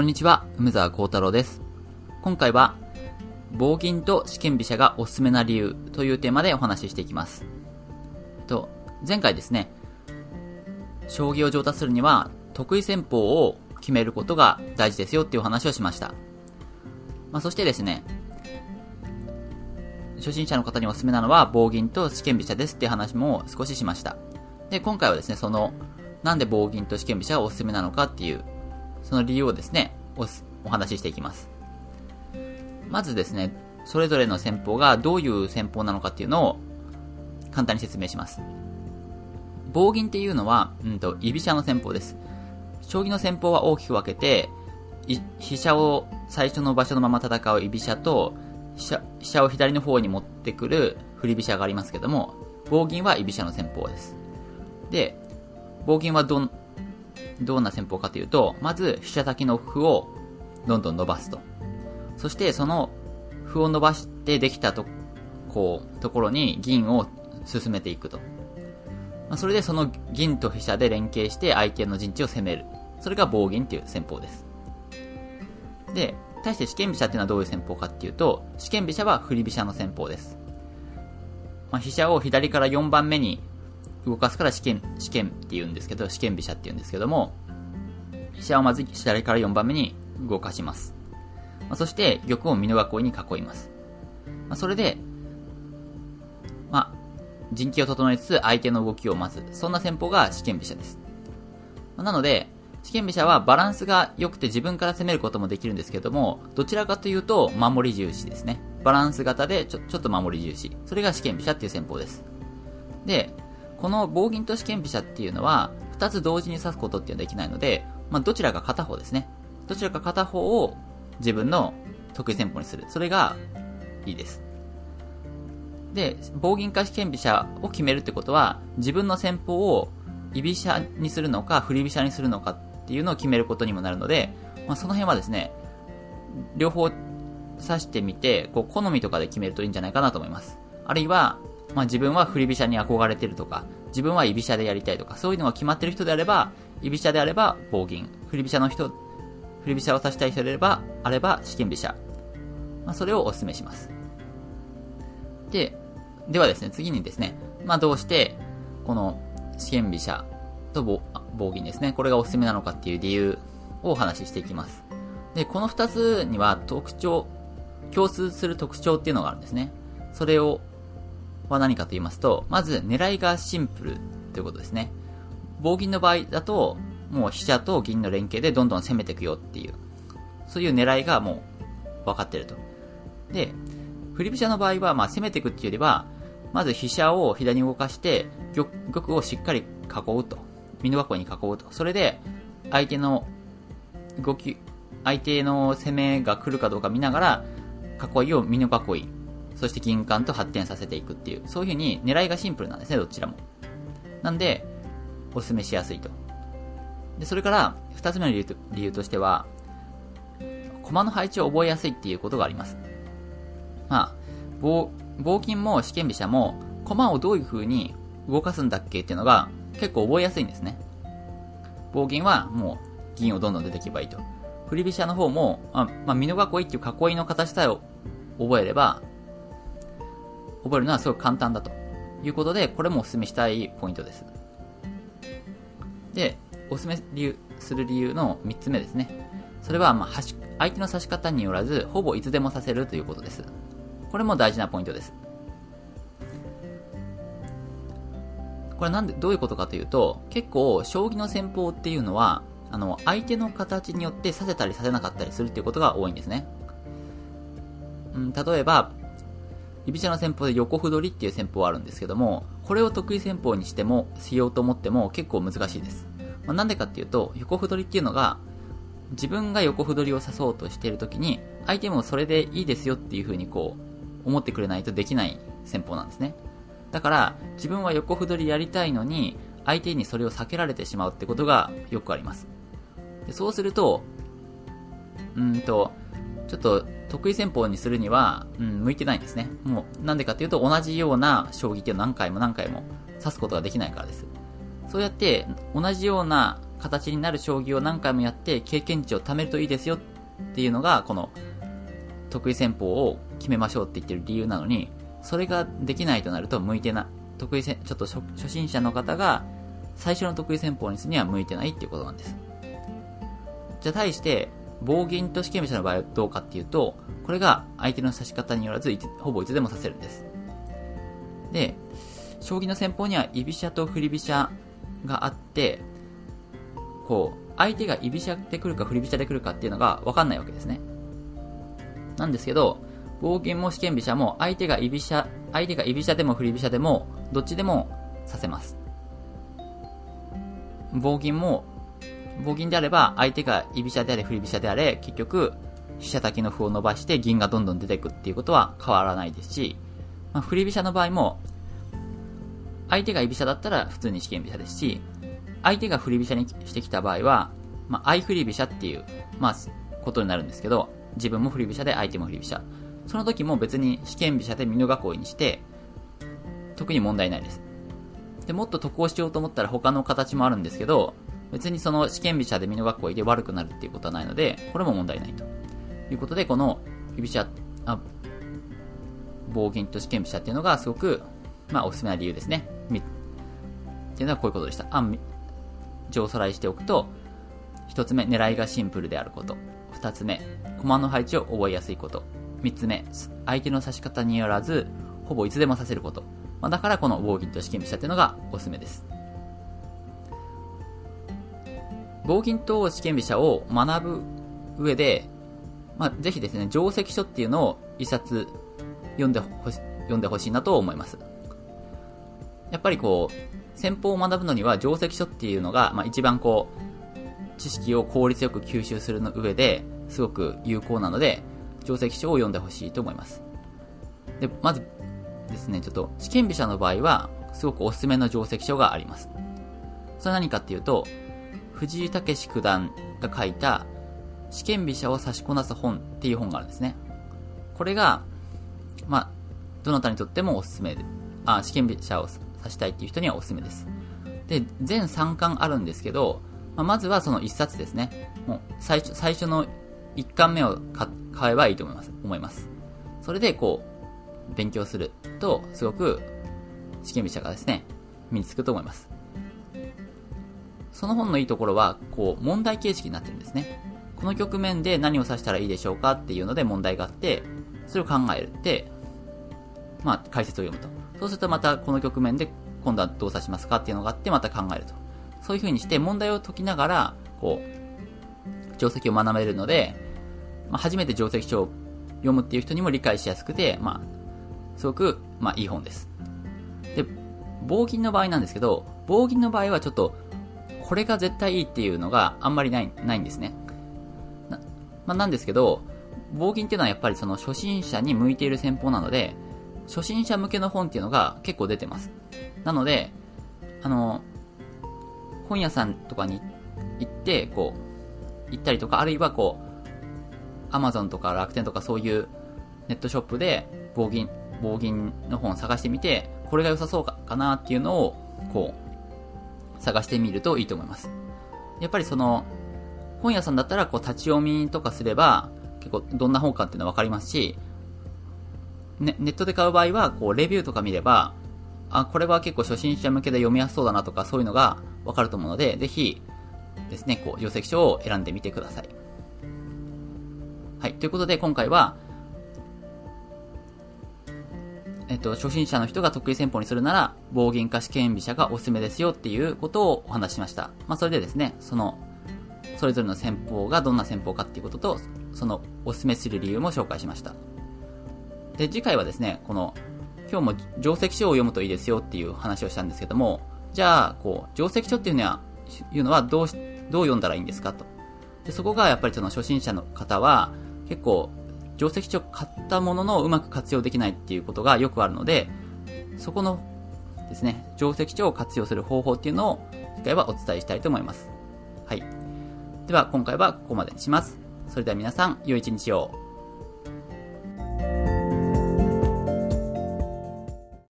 こんにちは、梅沢幸太郎です。今回は、棒銀と試験飛車がおすすめな理由というテーマでお話ししていきます。と、前回ですね、将棋を上達するには、得意戦法を決めることが大事ですよっていう話をしました。まあ、そしてですね、初心者の方におすすめなのは、棒銀と試験飛車ですっていう話も少ししました。で、今回はですね、その、なんで棒銀と試験飛車がおすすめなのかっていう、その理由をですね、おお話ししていきます。まずですね、それぞれの戦法がどういう戦法なのかっていうのを簡単に説明します。棒銀っていうのは、うんと、居飛車の戦法です。将棋の戦法は大きく分けて、飛車を最初の場所のまま戦う居飛車と、飛車飛車を左の方に持ってくる振り飛車がありますけども、棒銀は居飛車の戦法です。で、棒銀はどん、どんな戦法かというと、まず飛車先の歩をどんどん伸ばすと。そしてその歩を伸ばしてできたと、こう、ところに銀を進めていくと。まあ、それでその銀と飛車で連携して相手の陣地を攻める。それが棒銀っていう戦法です。で、対して試験飛車っていうのはどういう戦法かっていうと、試験飛車は振り飛車の戦法です。まあ、飛車を左から4番目に動かすから試験、試験って言うんですけど、試験飛車って言うんですけども、飛車をまず左から4番目に動かします。まあ、そして玉を美濃囲いに囲います。まあ、それで、まあ、陣形を整えつつ相手の動きを待つ。そんな戦法が試験飛車です。まあ、なので、試験飛車はバランスが良くて自分から攻めることもできるんですけども、どちらかというと守り重視ですね。バランス型でちょちょっと守り重視。それが試験飛車っていう戦法です。で、この棒銀と試験飛車っていうのは、二つ同時に指すことっていうのはできないので、まあ、どちらか片方ですね。どちらか片方を自分の得意戦法にする。それがいいです。で、棒銀か試験飛車を決めるってことは、自分の戦法を居飛車にするのか、振り飛車にするのかっていうのを決めることにもなるので、まあ、その辺はですね、両方指してみて、こう、好みとかで決めるといいんじゃないかなと思います。あるいは、まあ、自分は振り飛車に憧れてるとか、自分は居飛車でやりたいとか、そういうのが決まってる人であれば、居飛車であれば棒銀、振り飛車の人、振り飛車を指したい人であれば、あれば試験飛車。まあ、それをお勧めします。で、ではですね、次にですね、まあ、どうして、この試験飛車と棒棒銀ですね、これがおすすめなのかっていう理由をお話ししていきます。で、この二つには特徴、共通する特徴っていうのがあるんですね。それをは何かと言いますと、まず狙いがシンプルということですね。棒銀の場合だと、もう飛車と銀の連携でどんどん攻めていくよっていう、そういう狙いがもう分かってると。で、振り飛車の場合は、ま攻めていくっていうよりは、まず飛車を左に動かして玉、玉をしっかり囲うと。美濃囲いに囲うと。それで、相手の動き、相手の攻めが来るかどうか見ながら、囲いを美濃囲い、そして銀冠と発展させていくっていう、そういう風に狙いがシンプルなんですね、どちらも。なんで、お勧めしやすいと。で、それから、二つ目の理由と理由としては、駒の配置を覚えやすいっていうことがあります。まあ、棒、棒金も試験飛車も、駒をどういう風に動かすんだっけっていうのが、結構覚えやすいんですね。棒銀はもう銀をどんどん出ていけばいいと。振り飛車の方も、あ、まあ、美濃囲いっていう囲いの形さえ覚えれば、覚えるのはすごく簡単だということで、これもお勧めしたいポイントです。で、お勧め理由する理由の3つ目ですね。それは、まあ、相手の指し方によらず、ほぼいつでもさせるということです。これも大事なポイントです。これなんで、どういうことかというと、結構、将棋の戦法っていうのは、あの、相手の形によってさせたりさせなかったりするっていうことが多いんですね。うん、例えば、居飛車の戦法で横歩取りっていう戦法あるんですけども、これを得意戦法にしても、しようと思っても結構難しいです。まあ、なんでかっていうと、横歩取りっていうのが、自分が横歩取りを指そうとしているときに、相手もそれでいいですよっていう風にこう、思ってくれないとできない戦法なんですね。だから、自分は横歩取りやりたいのに、相手にそれを避けられてしまうってことがよくあります。でそうすると、うんと、ちょっと得意戦法にするには、うん、向いてないんですね。もう、なんでかっていうと、同じような将棋っていうのを何回も何回も指すことができないからです。そうやって、同じような形になる将棋を何回もやって経験値を貯めるといいですよっていうのが、この得意戦法を決めましょうって言ってる理由なのに、それができないとなると向いてな、得意戦、ちょっと初心者の方が最初の得意戦法にするには向いてないっていうことなんです。じゃあ対して、棒銀と試験飛車の場合はどうかっていうと、これが相手の指し方によらず、ほぼいつでも指せるんです。で、将棋の戦法には居飛車と振り飛車があって、こう、相手が居飛車で来るか振り飛車で来るかっていうのが分かんないわけですね。なんですけど、棒銀も試験飛車も相手が居飛車、相手が居飛車でも振り飛車でも、どっちでもさせます。棒銀も、棒銀であれば相手が居飛車であれ振り飛車であれ、結局、飛車先の歩を伸ばして銀がどんどん出てくっていうことは変わらないですし、まあ、振り飛車の場合も、相手が居飛車だったら普通に試験飛車ですし、相手が振り飛車にしてきた場合は、まあ、相振り飛車っていう、まあ、ことになるんですけど、自分も振り飛車で相手も振り飛車。その時も別に試験飛車で美濃囲いにして、特に問題ないです。で、もっと得をしようと思ったら他の形もあるんですけど、別にその試験飛車で美濃囲いで悪くなるっていうことはないので、これも問題ないと。いうことで、この居飛車、あ、棒銀と試験飛車っていうのがすごく、まあ、おすすめな理由ですね。っていうのはこういうことでした。あ、上さらいしておくと、一つ目、狙いがシンプルであること。二つ目、駒の配置を覚えやすいこと。三つ目、相手の指し方によらず、ほぼいつでもさせること。まあ、だからこの棒銀と試験飛車っていうのがおすすめです。棒銀と試験飛車を学ぶ上で、まあ、ぜひですね、定石書っていうのを一冊読んでほし、読んでほしいなと思います。やっぱりこう、戦法を学ぶのには定石書っていうのが、まあ、一番こう、知識を効率よく吸収するの上ですごく有効なので、定石書を読んでほしいと思います。で、まずですね、ちょっと試験飛車の場合は、すごくおすすめの定石書があります。それは何かっていうと、藤井武九段が書いた試験飛車を指しこなす本っていう本があるんですね。これが、まあ、どなたにとってもおすすめで、あ、試験飛車を指したいっていう人にはおすすめです。で、全3巻あるんですけど、まあ、まずはその1冊ですね。もう最初、最初の1巻目を買えばいいと思います。思います。それでこう、勉強すると、すごく試験飛車がですね、身につくと思います。その本のいいところは、こう、問題形式になってるんですね。この局面で何を指したらいいでしょうかっていうので問題があって、それを考えて、まあ、解説を読むと。そうするとまたこの局面で今度はどう指しますかっていうのがあってまた考えると。そういう風にして問題を解きながら、こう、定石を学べるので、まあ、初めて定石書を読むっていう人にも理解しやすくて、まあ、すごく、まあ、いい本です。で、棒銀の場合なんですけど、棒銀の場合はちょっと、これが絶対いいっていうのがあんまりない、ないんですね。まあ、なんですけど、棒銀っていうのはやっぱりその初心者に向いている戦法なので、初心者向けの本っていうのが結構出てます。なので、あの、本屋さんとかに行って、こう、行ったりとか、あるいはこう、アマゾンとか楽天とかそういうネットショップで棒銀、棒銀の本を探してみて、これが良さそうかなっていうのを、こう、探してみるといいと思います。やっぱりその、本屋さんだったらこう立ち読みとかすれば、結構どんな本かっていうのはわかりますし、ね、ネットで買う場合は、こうレビューとか見れば、あ、これは結構初心者向けで読みやすそうだなとかそういうのがわかると思うので、ぜひですね、こう、定石書を選んでみてください。はい。ということで、今回は、っと、初心者の人が得意戦法にするなら、暴言か試験飛車がおすすめですよっていうことをお話ししました。まあ、それでですね、そのそれぞれの戦法がどんな戦法かっていうことと、そのおすすめする理由も紹介しました。で、次回はですね、この、今日も定石書を読むといいですよっていう話をしたんですけども、じゃあ、こう、定石書っていうのは、いうのはどう、どう読んだらいいんですかと。で、そこがやっぱりその初心者の方は、結構、定石書買ったもののうまく活用できないっていうことがよくあるので、そこのですね、定石書を活用する方法っていうのを、次回はお伝えしたいと思います。はい。では今回はここまでにします。それでは皆さん、良い一日を。